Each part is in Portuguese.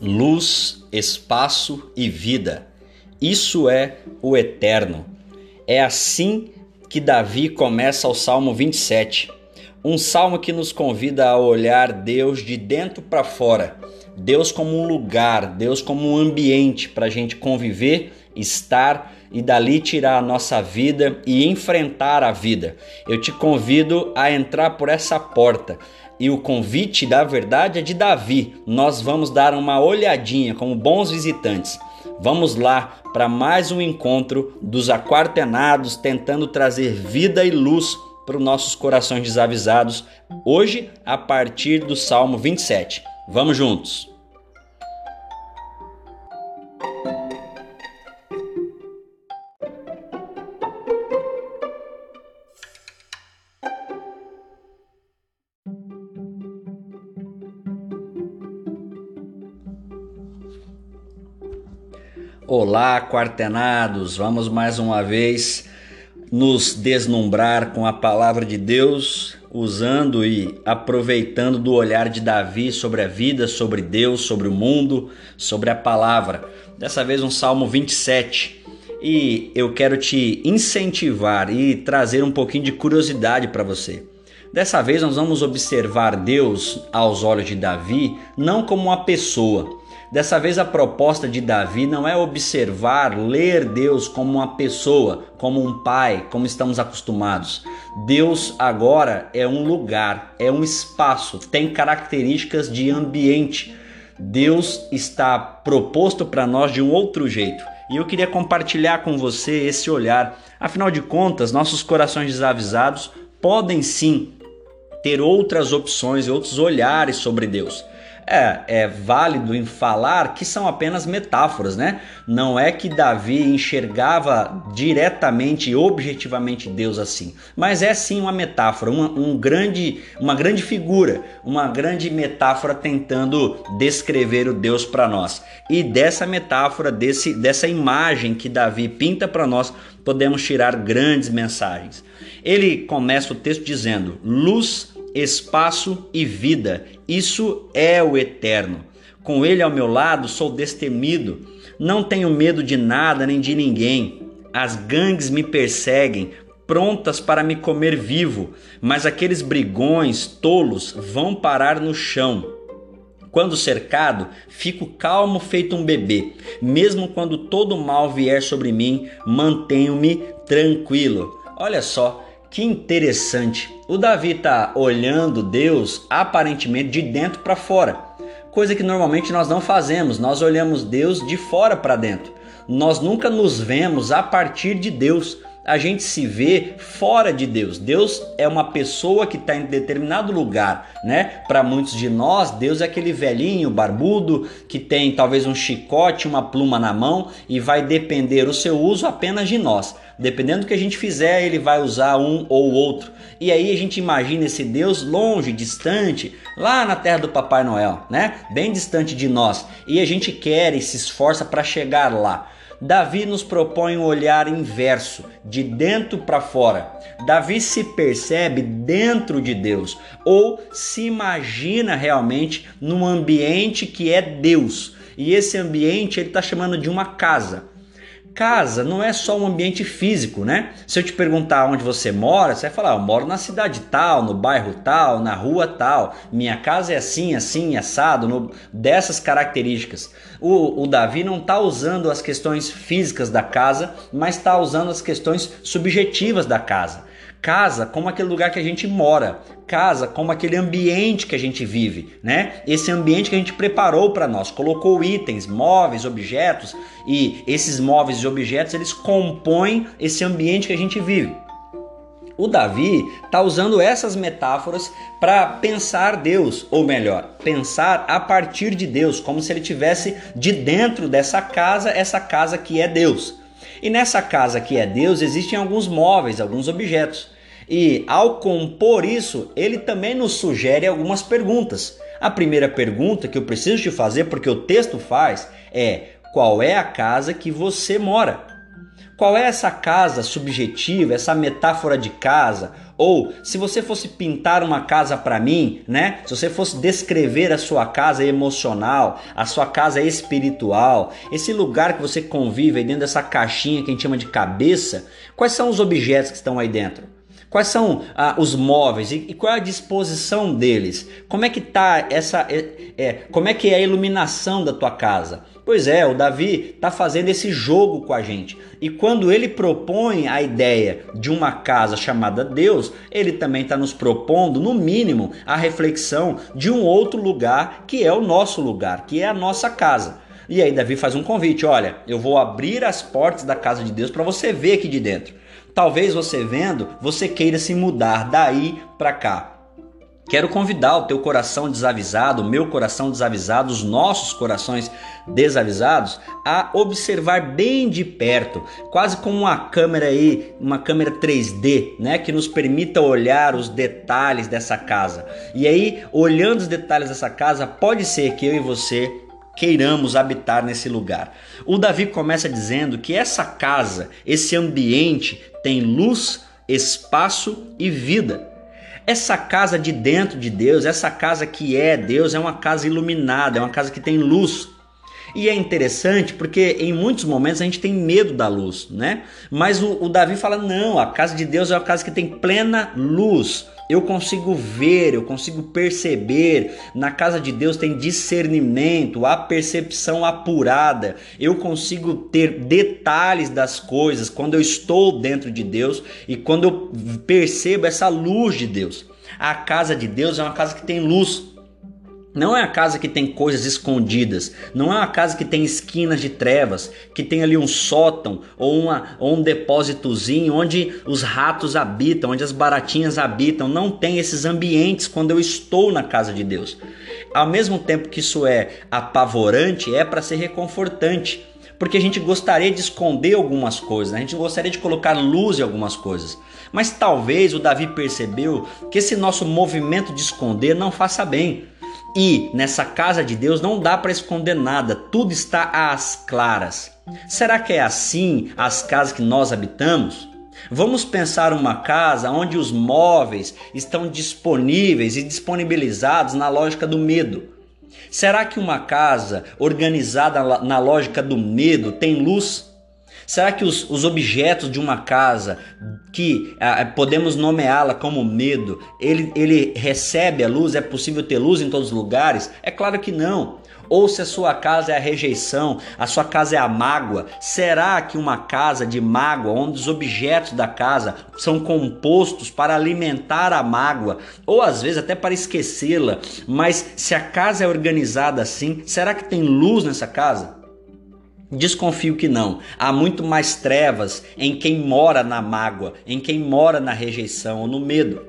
luz, espaço e vida. Isso é o eterno. É assim que Davi começa o Salmo 27. Um salmo que nos convida a olhar Deus de dentro para fora. Deus como um lugar, Deus como um ambiente para a gente conviver, estar e dali tirar a nossa vida e enfrentar a vida. Eu te convido a entrar por essa porta. E o convite, da verdade, é de Davi. Nós vamos dar uma olhadinha como bons visitantes. Vamos lá para mais um encontro dos aquartenados tentando trazer vida e luz para os nossos corações desavisados, hoje a partir do Salmo 27. Vamos juntos! Olá, quartenados! Vamos mais uma vez nos deslumbrar com a palavra de Deus, usando e aproveitando do olhar de Davi sobre a vida, sobre Deus, sobre o mundo, sobre a palavra. Dessa vez, um Salmo 27. E eu quero te incentivar e trazer um pouquinho de curiosidade para você. Dessa vez, nós vamos observar Deus aos olhos de Davi não como uma pessoa Dessa vez a proposta de Davi não é observar, ler Deus como uma pessoa, como um pai, como estamos acostumados. Deus agora é um lugar, é um espaço, tem características de ambiente. Deus está proposto para nós de um outro jeito. E eu queria compartilhar com você esse olhar. Afinal de contas, nossos corações desavisados podem sim ter outras opções e outros olhares sobre Deus é, é válido em falar que são apenas metáforas, né? Não é que Davi enxergava diretamente e objetivamente Deus assim, mas é sim uma metáfora, uma, um grande, uma grande figura, uma grande metáfora tentando descrever o Deus para nós. E dessa metáfora, desse, dessa imagem que Davi pinta para nós, podemos tirar grandes mensagens. Ele começa o texto dizendo: luz espaço e vida. Isso é o eterno. Com ele ao meu lado, sou destemido. Não tenho medo de nada nem de ninguém. As gangues me perseguem, prontas para me comer vivo, mas aqueles brigões tolos vão parar no chão. Quando cercado, fico calmo feito um bebê. Mesmo quando todo mal vier sobre mim, mantenho-me tranquilo. Olha só, que interessante. O Davi está olhando Deus aparentemente de dentro para fora, coisa que normalmente nós não fazemos. Nós olhamos Deus de fora para dentro. Nós nunca nos vemos a partir de Deus a gente se vê fora de Deus. Deus é uma pessoa que está em determinado lugar, né? Para muitos de nós, Deus é aquele velhinho barbudo que tem talvez um chicote, uma pluma na mão e vai depender o seu uso apenas de nós. Dependendo do que a gente fizer, ele vai usar um ou outro. E aí a gente imagina esse Deus longe, distante, lá na terra do Papai Noel, né? Bem distante de nós. E a gente quer e se esforça para chegar lá. Davi nos propõe um olhar inverso, de dentro para fora. Davi se percebe dentro de Deus ou se imagina realmente num ambiente que é Deus. E esse ambiente ele está chamando de uma casa casa não é só um ambiente físico, né? Se eu te perguntar onde você mora, você vai falar: eu moro na cidade tal, no bairro tal, na rua tal. Minha casa é assim, assim, assado, no, dessas características. O, o Davi não está usando as questões físicas da casa, mas está usando as questões subjetivas da casa. Casa como aquele lugar que a gente mora, casa como aquele ambiente que a gente vive, né? Esse ambiente que a gente preparou para nós, colocou itens, móveis, objetos e esses móveis e objetos eles compõem esse ambiente que a gente vive. O Davi está usando essas metáforas para pensar Deus, ou melhor, pensar a partir de Deus, como se ele tivesse de dentro dessa casa, essa casa que é Deus. E nessa casa que é Deus existem alguns móveis, alguns objetos. E ao compor isso, ele também nos sugere algumas perguntas. A primeira pergunta que eu preciso te fazer, porque o texto faz, é: qual é a casa que você mora? Qual é essa casa subjetiva, essa metáfora de casa Ou se você fosse pintar uma casa para mim, né? Se você fosse descrever a sua casa emocional, a sua casa espiritual, esse lugar que você convive aí dentro dessa caixinha que a gente chama de cabeça, quais são os objetos que estão aí dentro? Quais são ah, os móveis e, e, qual é a disposição deles? Como é que tá essa é, é, como é que é a iluminação da tua casa? Pois é, o Davi está fazendo esse jogo com a gente. E quando ele propõe a ideia de uma casa chamada Deus, ele também está nos propondo, no mínimo, a reflexão de um outro lugar que é o nosso lugar, que é a nossa casa. E aí Davi faz um convite: olha, eu vou abrir as portas da casa de Deus para você ver aqui de dentro. Talvez você vendo, você queira se mudar daí para cá. Quero convidar o teu coração desavisado, o meu coração desavisado, os nossos corações desavisados a observar bem de perto, quase como uma câmera aí, uma câmera 3D, né, que nos permita olhar os detalhes dessa casa. E aí, olhando os detalhes dessa casa, pode ser que eu e você queiramos habitar nesse lugar. O Davi começa dizendo que essa casa, esse ambiente tem luz, espaço e vida. Essa casa de dentro de Deus, essa casa que é Deus, é uma casa iluminada, é uma casa que tem luz. E é interessante porque em muitos momentos a gente tem medo da luz, né? Mas o, o Davi fala: não, a casa de Deus é uma casa que tem plena luz eu consigo ver, eu consigo perceber. Na casa de Deus tem discernimento, a percepção apurada. Eu consigo ter detalhes das coisas quando eu estou dentro de Deus e quando eu percebo essa luz de Deus. A casa de Deus é uma casa que tem luz. Não é a casa que tem coisas escondidas, não é uma casa que tem esquinas de trevas, que tem ali um sótão ou, uma, ou um depósitozinho onde os ratos habitam, onde as baratinhas habitam. Não tem esses ambientes quando eu estou na casa de Deus. Ao mesmo tempo que isso é apavorante, é para ser reconfortante porque a gente gostaria de esconder algumas coisas, né? a gente gostaria de colocar luz em algumas coisas. Mas talvez o Davi percebeu que esse nosso movimento de esconder não faça bem. E nessa casa de Deus não dá para esconder nada, tudo está às claras. Será que é assim as casas que nós habitamos? Vamos pensar uma casa onde os móveis estão disponíveis e disponibilizados na lógica do medo. Será que uma casa organizada na lógica do medo tem luz? Será que os, os objetos de uma casa, que ah, podemos nomeá-la como medo, ele, ele recebe a luz? É possível ter luz em todos os lugares? É claro que não. Ou se a sua casa é a rejeição, a sua casa é a mágoa, será que uma casa de mágoa, onde os objetos da casa são compostos para alimentar a mágoa, ou às vezes até para esquecê-la, mas se a casa é organizada assim, será que tem luz nessa casa? Desconfio que não. Há muito mais trevas em quem mora na mágoa, em quem mora na rejeição ou no medo.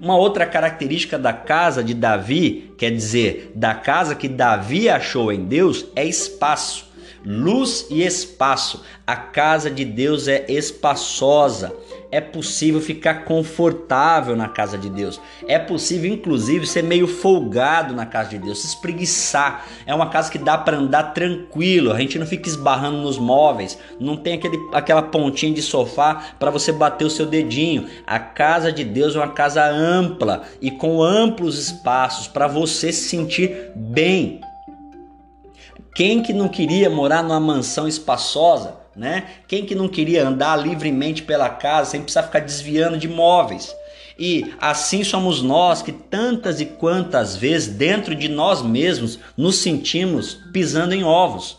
Uma outra característica da casa de Davi, quer dizer, da casa que Davi achou em Deus, é espaço. Luz e espaço. A casa de Deus é espaçosa é possível ficar confortável na casa de Deus. É possível, inclusive, ser meio folgado na casa de Deus, se espreguiçar. É uma casa que dá para andar tranquilo, a gente não fica esbarrando nos móveis, não tem aquele, aquela pontinha de sofá para você bater o seu dedinho. A casa de Deus é uma casa ampla e com amplos espaços para você se sentir bem. Quem que não queria morar numa mansão espaçosa? né? Quem que não queria andar livremente pela casa sem precisar ficar desviando de móveis? E assim somos nós que tantas e quantas vezes dentro de nós mesmos nos sentimos pisando em ovos.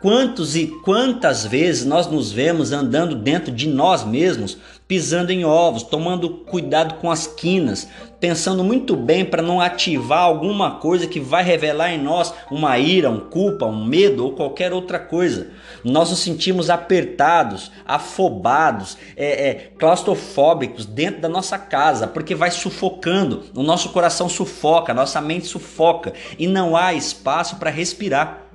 Quantos e quantas vezes nós nos vemos andando dentro de nós mesmos, pisando em ovos, tomando cuidado com as quinas, pensando muito bem para não ativar alguma coisa que vai revelar em nós uma ira, um culpa, um medo ou qualquer outra coisa. Nós nos sentimos apertados, afobados, é, é, claustrofóbicos dentro da nossa casa, porque vai sufocando, o nosso coração sufoca, a nossa mente sufoca e não há espaço para respirar.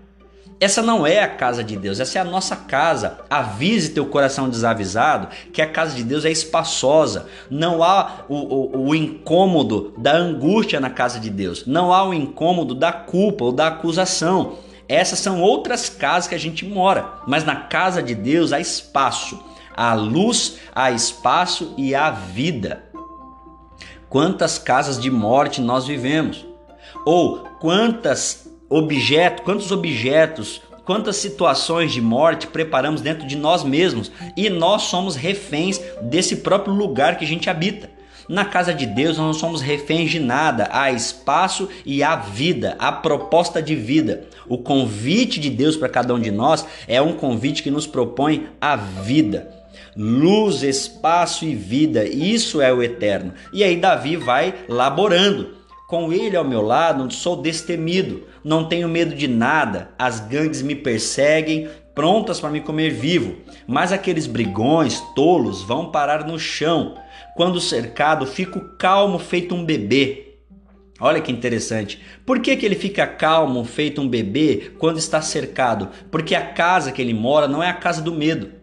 Essa não é a casa de Deus, essa é a nossa casa. Avise teu coração desavisado que a casa de Deus é espaçosa. Não há o, o, o, incômodo da angústia na casa de Deus. Não há o incômodo da culpa ou da acusação. Essas são outras casas que a gente mora. Mas na casa de Deus há espaço. Há luz, há espaço e há vida. Quantas casas de morte nós vivemos? Ou quantas objetos, quantos objetos, quantas situações de morte preparamos dentro de nós mesmos e nós somos reféns desse próprio lugar que a gente habita. Na casa de Deus nós não somos reféns de nada, há espaço e há vida, há proposta de vida. O convite de Deus para cada um de nós é um convite que nos propõe a vida. Luz, espaço e vida, isso é o eterno. E aí Davi vai laborando. Com ele ao meu lado, sou destemido, não tenho medo de nada, as gangues me perseguem, prontas para me comer vivo. Mas aqueles brigões, tolos, vão parar no chão. Quando cercado, fico calmo, feito um bebê. Olha que interessante. Por que, que ele fica calmo, feito um bebê, quando está cercado? Porque a casa que ele mora não é a casa do medo.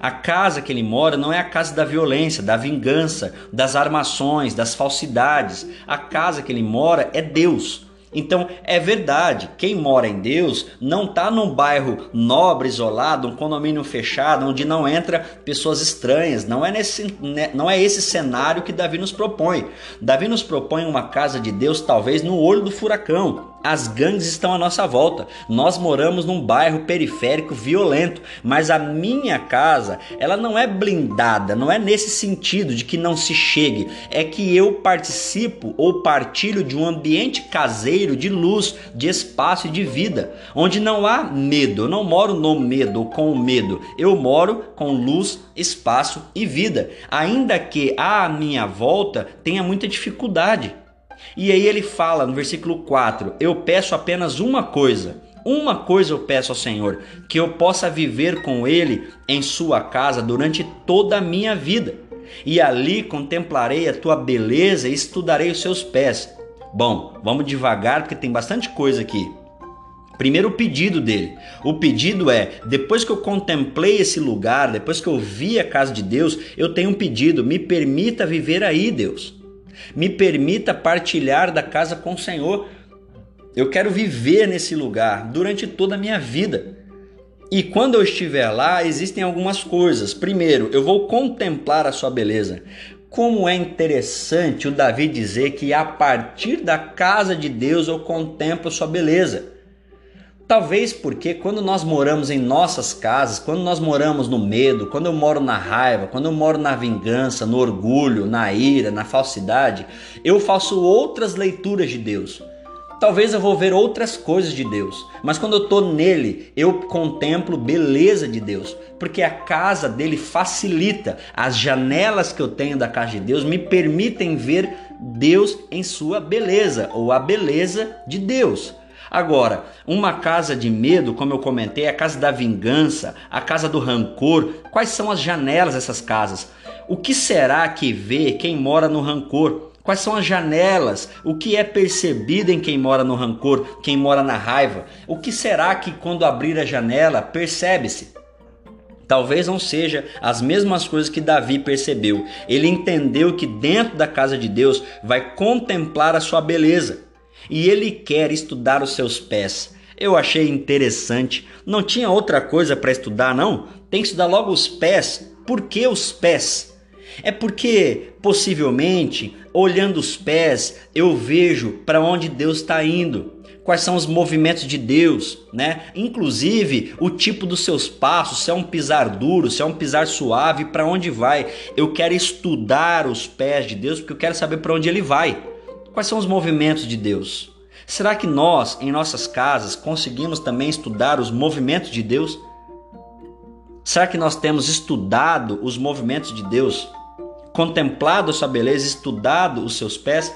A casa que ele mora não é a casa da violência, da vingança, das armações, das falsidades. A casa que ele mora é Deus. Então é verdade, quem mora em Deus não está num bairro nobre, isolado, um condomínio fechado, onde não entra pessoas estranhas. Não é, nesse, né, não é esse cenário que Davi nos propõe. Davi nos propõe uma casa de Deus, talvez no olho do furacão, as gangues estão à nossa volta. Nós moramos num bairro periférico violento, mas a minha casa, ela não é blindada, não é nesse sentido de que não se chegue, é que eu participo ou partilho de um ambiente caseiro de luz, de espaço e de vida, onde não há medo. Eu não moro no medo ou com o medo. Eu moro com luz, espaço e vida, ainda que à minha volta tenha muita dificuldade. E aí ele fala no versículo 4: Eu peço apenas uma coisa. Uma coisa eu peço ao Senhor, que eu possa viver com Ele em Sua casa durante toda a minha vida, e ali contemplarei a tua beleza e estudarei os seus pés. Bom, vamos devagar porque tem bastante coisa aqui. Primeiro o pedido dele. O pedido é: depois que eu contemplei esse lugar, depois que eu vi a casa de Deus, eu tenho um pedido, me permita viver aí, Deus. Me permita partilhar da casa com o Senhor. Eu quero viver nesse lugar durante toda a minha vida. E quando eu estiver lá, existem algumas coisas. Primeiro, eu vou contemplar a sua beleza. Como é interessante o Davi dizer que a partir da casa de Deus eu contemplo a sua beleza. Talvez porque quando nós moramos em nossas casas, quando nós moramos no medo, quando eu moro na raiva, quando eu moro na vingança, no orgulho, na ira, na falsidade, eu faço outras leituras de Deus. Talvez eu vou ver outras coisas de Deus, mas quando eu estou nele, eu contemplo beleza de Deus, porque a casa dele facilita, as janelas que eu tenho da casa de Deus me permitem ver Deus em sua beleza, ou a beleza de Deus. Agora, uma casa de medo, como eu comentei, é a casa da vingança, a casa do rancor. Quais são as janelas dessas casas? O que será que vê quem mora no rancor? Quais são as janelas? O que é percebido em quem mora no rancor, quem mora na raiva? O que será que quando abrir a janela percebe-se? Talvez não seja as mesmas coisas que Davi percebeu. Ele entendeu que dentro da casa de Deus vai contemplar a sua beleza e ele quer estudar os seus pés. Eu achei interessante. Não tinha outra coisa para estudar, não? Tem que estudar logo os pés. Por que os pés? É porque, possivelmente, olhando os pés, eu vejo para onde Deus está indo. Quais são os movimentos de Deus, né? Inclusive o tipo dos seus passos, se é um pisar duro, se é um pisar suave, para onde vai. Eu quero estudar os pés de Deus porque eu quero saber para onde ele vai. Quais são os movimentos de Deus? Será que nós, em nossas casas, conseguimos também estudar os movimentos de Deus? Será que nós temos estudado os movimentos de Deus? Contemplado sua beleza, estudado os seus pés?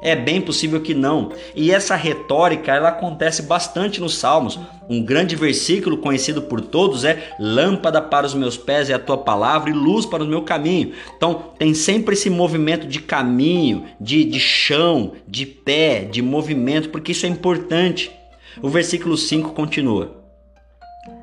É bem possível que não. E essa retórica ela acontece bastante nos Salmos. Um grande versículo conhecido por todos é: Lâmpada para os meus pés é a tua palavra e luz para o meu caminho. Então tem sempre esse movimento de caminho, de, de chão, de pé, de movimento, porque isso é importante. O versículo 5 continua.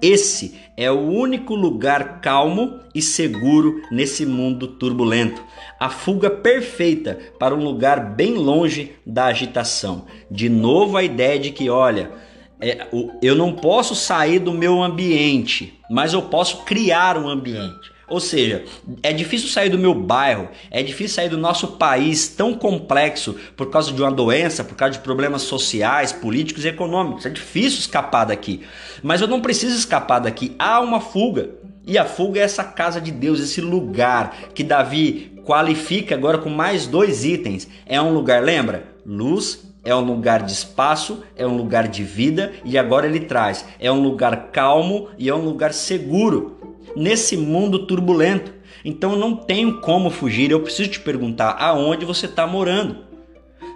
Esse é o único lugar calmo e seguro nesse mundo turbulento. A fuga perfeita para um lugar bem longe da agitação. De novo, a ideia de que, olha, é, eu não posso sair do meu ambiente, mas eu posso criar um ambiente. Ou seja, é difícil sair do meu bairro, é difícil sair do nosso país tão complexo por causa de uma doença, por causa de problemas sociais, políticos e econômicos. É difícil escapar daqui. Mas eu não preciso escapar daqui. Há uma fuga. E a fuga é essa casa de Deus, esse lugar que Davi qualifica agora com mais dois itens. É um lugar, lembra? Luz, é um lugar de espaço, é um lugar de vida e agora ele traz, é um lugar calmo e é um lugar seguro nesse mundo turbulento. Então não tenho como fugir. Eu preciso te perguntar aonde você está morando.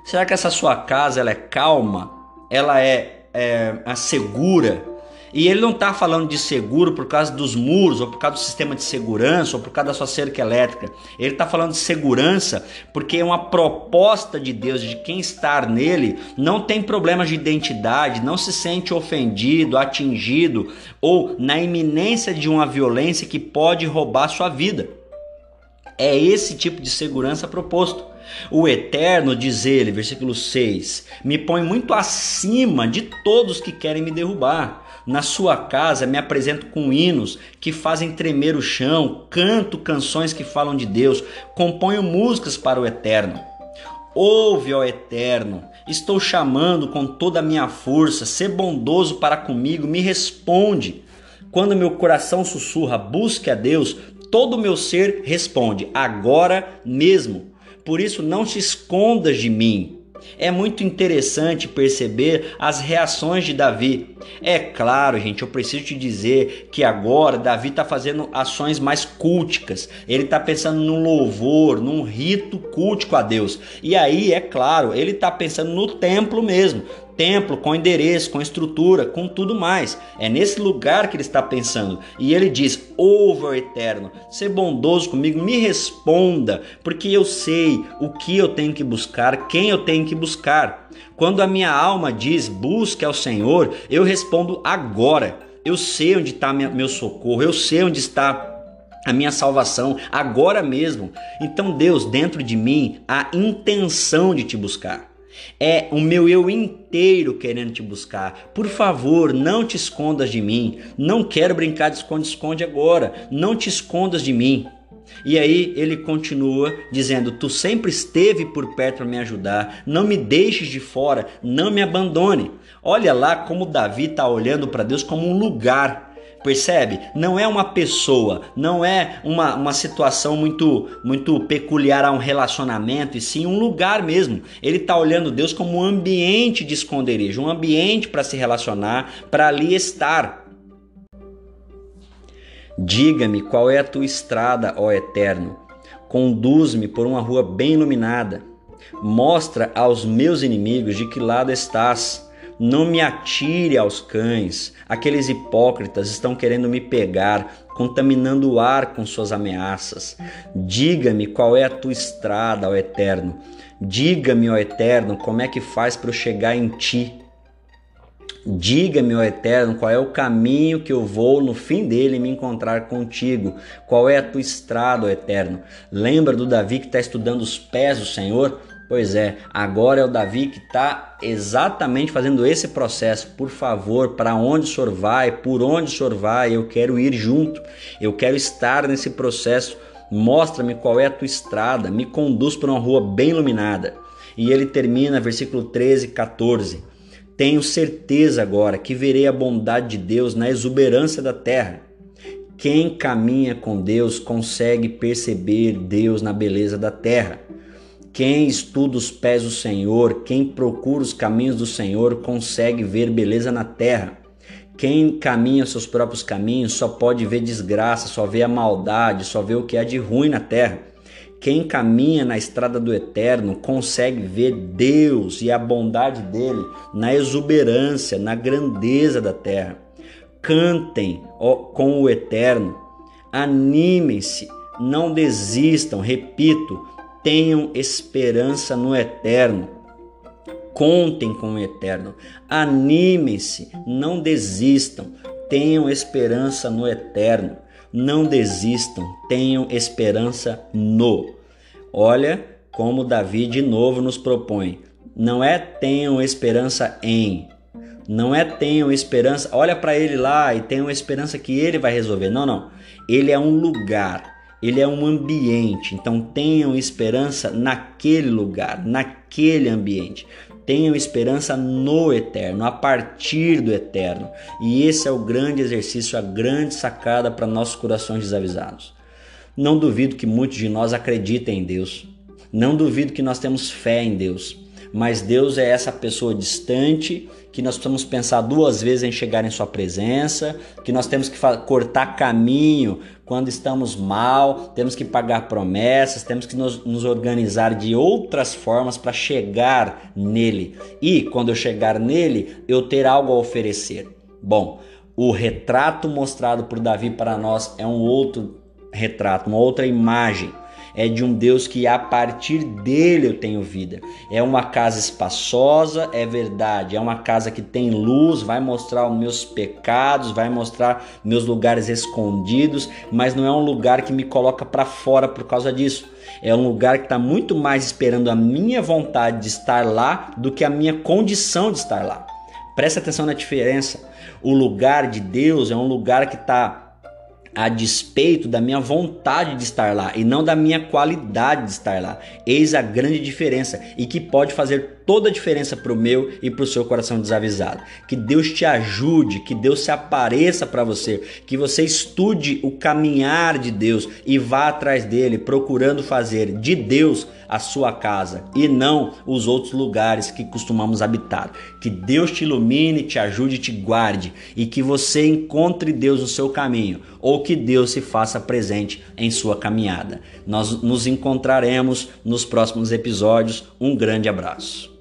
Será que essa sua casa ela é calma? Ela é, é, é segura? E ele não está falando de seguro por causa dos muros, ou por causa do sistema de segurança, ou por causa da sua cerca elétrica. Ele está falando de segurança porque é uma proposta de Deus, de quem estar nele não tem problemas de identidade, não se sente ofendido, atingido, ou na iminência de uma violência que pode roubar sua vida. É esse tipo de segurança proposto. O Eterno, diz ele, versículo 6, me põe muito acima de todos que querem me derrubar. Na sua casa me apresento com hinos que fazem tremer o chão, canto canções que falam de Deus, componho músicas para o Eterno. Ouve, ó Eterno, estou chamando com toda a minha força, sê bondoso para comigo, me responde. Quando meu coração sussurra, busque a Deus, todo o meu ser responde, agora mesmo. Por isso não te escondas de mim. É muito interessante perceber as reações de Davi. É claro, gente, eu preciso te dizer que agora Davi está fazendo ações mais culticas. Ele está pensando num louvor, num rito cultico a Deus. E aí, é claro, ele está pensando no templo mesmo templo, com endereço, com estrutura, com tudo mais. É nesse lugar que ele está pensando. E ele diz: Ouve, Eterno, ser bondoso comigo, me responda, porque eu sei o que eu tenho que buscar, quem eu tenho que buscar. Quando a minha alma diz busque ao Senhor, eu respondo agora. Eu sei onde está meu socorro, eu sei onde está a minha salvação agora mesmo. Então, Deus, dentro de mim, a intenção de te buscar. É o meu eu inteiro querendo te buscar. Por favor, não te escondas de mim. Não quero brincar de esconde-esconde agora. Não te escondas de mim. E aí ele continua dizendo: Tu sempre esteve por perto para me ajudar, não me deixes de fora, não me abandone. Olha lá como Davi está olhando para Deus como um lugar Percebe? Não é uma pessoa, não é uma, uma situação muito, muito peculiar a um relacionamento, e sim um lugar mesmo. Ele está olhando Deus como um ambiente de esconderijo, um ambiente para se relacionar, para ali estar. Diga-me qual é a tua estrada, ó Eterno. Conduz-me por uma rua bem iluminada. Mostra aos meus inimigos de que lado estás não me atire aos cães. Aqueles hipócritas estão querendo me pegar, contaminando o ar com suas ameaças. Diga-me qual é a tua estrada, ó Eterno. Diga-me, ó Eterno, como é que faz para eu chegar em ti. Diga-me, ó Eterno, qual é o caminho que eu vou no fim dele me encontrar contigo? Qual é a tua estrada, ó Eterno? Lembra do Davi que está estudando os pés do Senhor? Pois é, agora é o Davi que está exatamente fazendo esse processo. Por favor, para onde o senhor vai? Por onde o senhor vai? Eu quero ir junto, eu quero estar nesse processo. Mostra-me qual é a tua estrada, me conduz por uma rua bem iluminada. E ele termina, versículo 13, 14. Tenho certeza agora que verei a bondade de Deus na exuberância da terra. Quem caminha com Deus consegue perceber Deus na beleza da terra. Quem estuda os pés do Senhor, quem procura os caminhos do Senhor, consegue ver beleza na terra. Quem caminha seus próprios caminhos só pode ver desgraça, só vê a maldade, só vê o que há de ruim na terra. Quem caminha na estrada do eterno consegue ver Deus e a bondade dele na exuberância, na grandeza da terra. Cantem com o eterno, animem-se, não desistam, repito, tenham esperança no eterno. Contem com o eterno. Animem-se, não desistam. Tenham esperança no eterno. Não desistam, tenham esperança no. Olha como Davi de novo nos propõe. Não é tenham esperança em, Não é tenham esperança, olha para ele lá e tenham esperança que ele vai resolver. Não, não. Ele é um lugar, ele é um ambiente. Então tenham esperança naquele lugar, naquele ambiente. Tenham esperança no eterno, a partir do eterno. E esse é o grande exercício, a grande sacada para nossos corações desavisados. Não duvido que muitos de nós acreditem em Deus. Não duvido que nós temos fé em Deus mas Deus é essa pessoa distante que nós precisamos pensar duas vezes em chegar em Sua presença, que nós temos que cortar caminho quando estamos mal, temos que pagar promessas, temos que nos, nos organizar de outras formas para chegar nele. E quando eu chegar nele, eu ter algo a oferecer. Bom, o retrato mostrado por Davi para nós é um outro retrato, uma outra imagem é de um Deus que a partir dele eu tenho vida. É uma casa espaçosa, é verdade, é uma casa que tem luz, vai mostrar os meus pecados, vai mostrar meus lugares escondidos, mas não é um lugar que me coloca para fora por causa disso. É um lugar que está muito mais esperando a minha vontade de estar lá do que a minha condição de estar lá. Presta atenção na diferença. O lugar de Deus é um lugar que está a despeito da minha vontade de estar lá e não da minha qualidade de estar lá. Eis a grande diferença e que pode fazer toda a diferença para o meu e para o seu coração desavisado. Que Deus te ajude, que Deus se apareça para você, que você estude o caminhar de Deus e vá atrás dele, procurando fazer de Deus a sua casa e não os outros lugares que costumamos habitar. Que Deus te ilumine, te ajude, te guarde e que você encontre Deus no seu caminho ou que Deus se faça presente em sua caminhada. Nós nos encontraremos nos próximos episódios. Um grande abraço.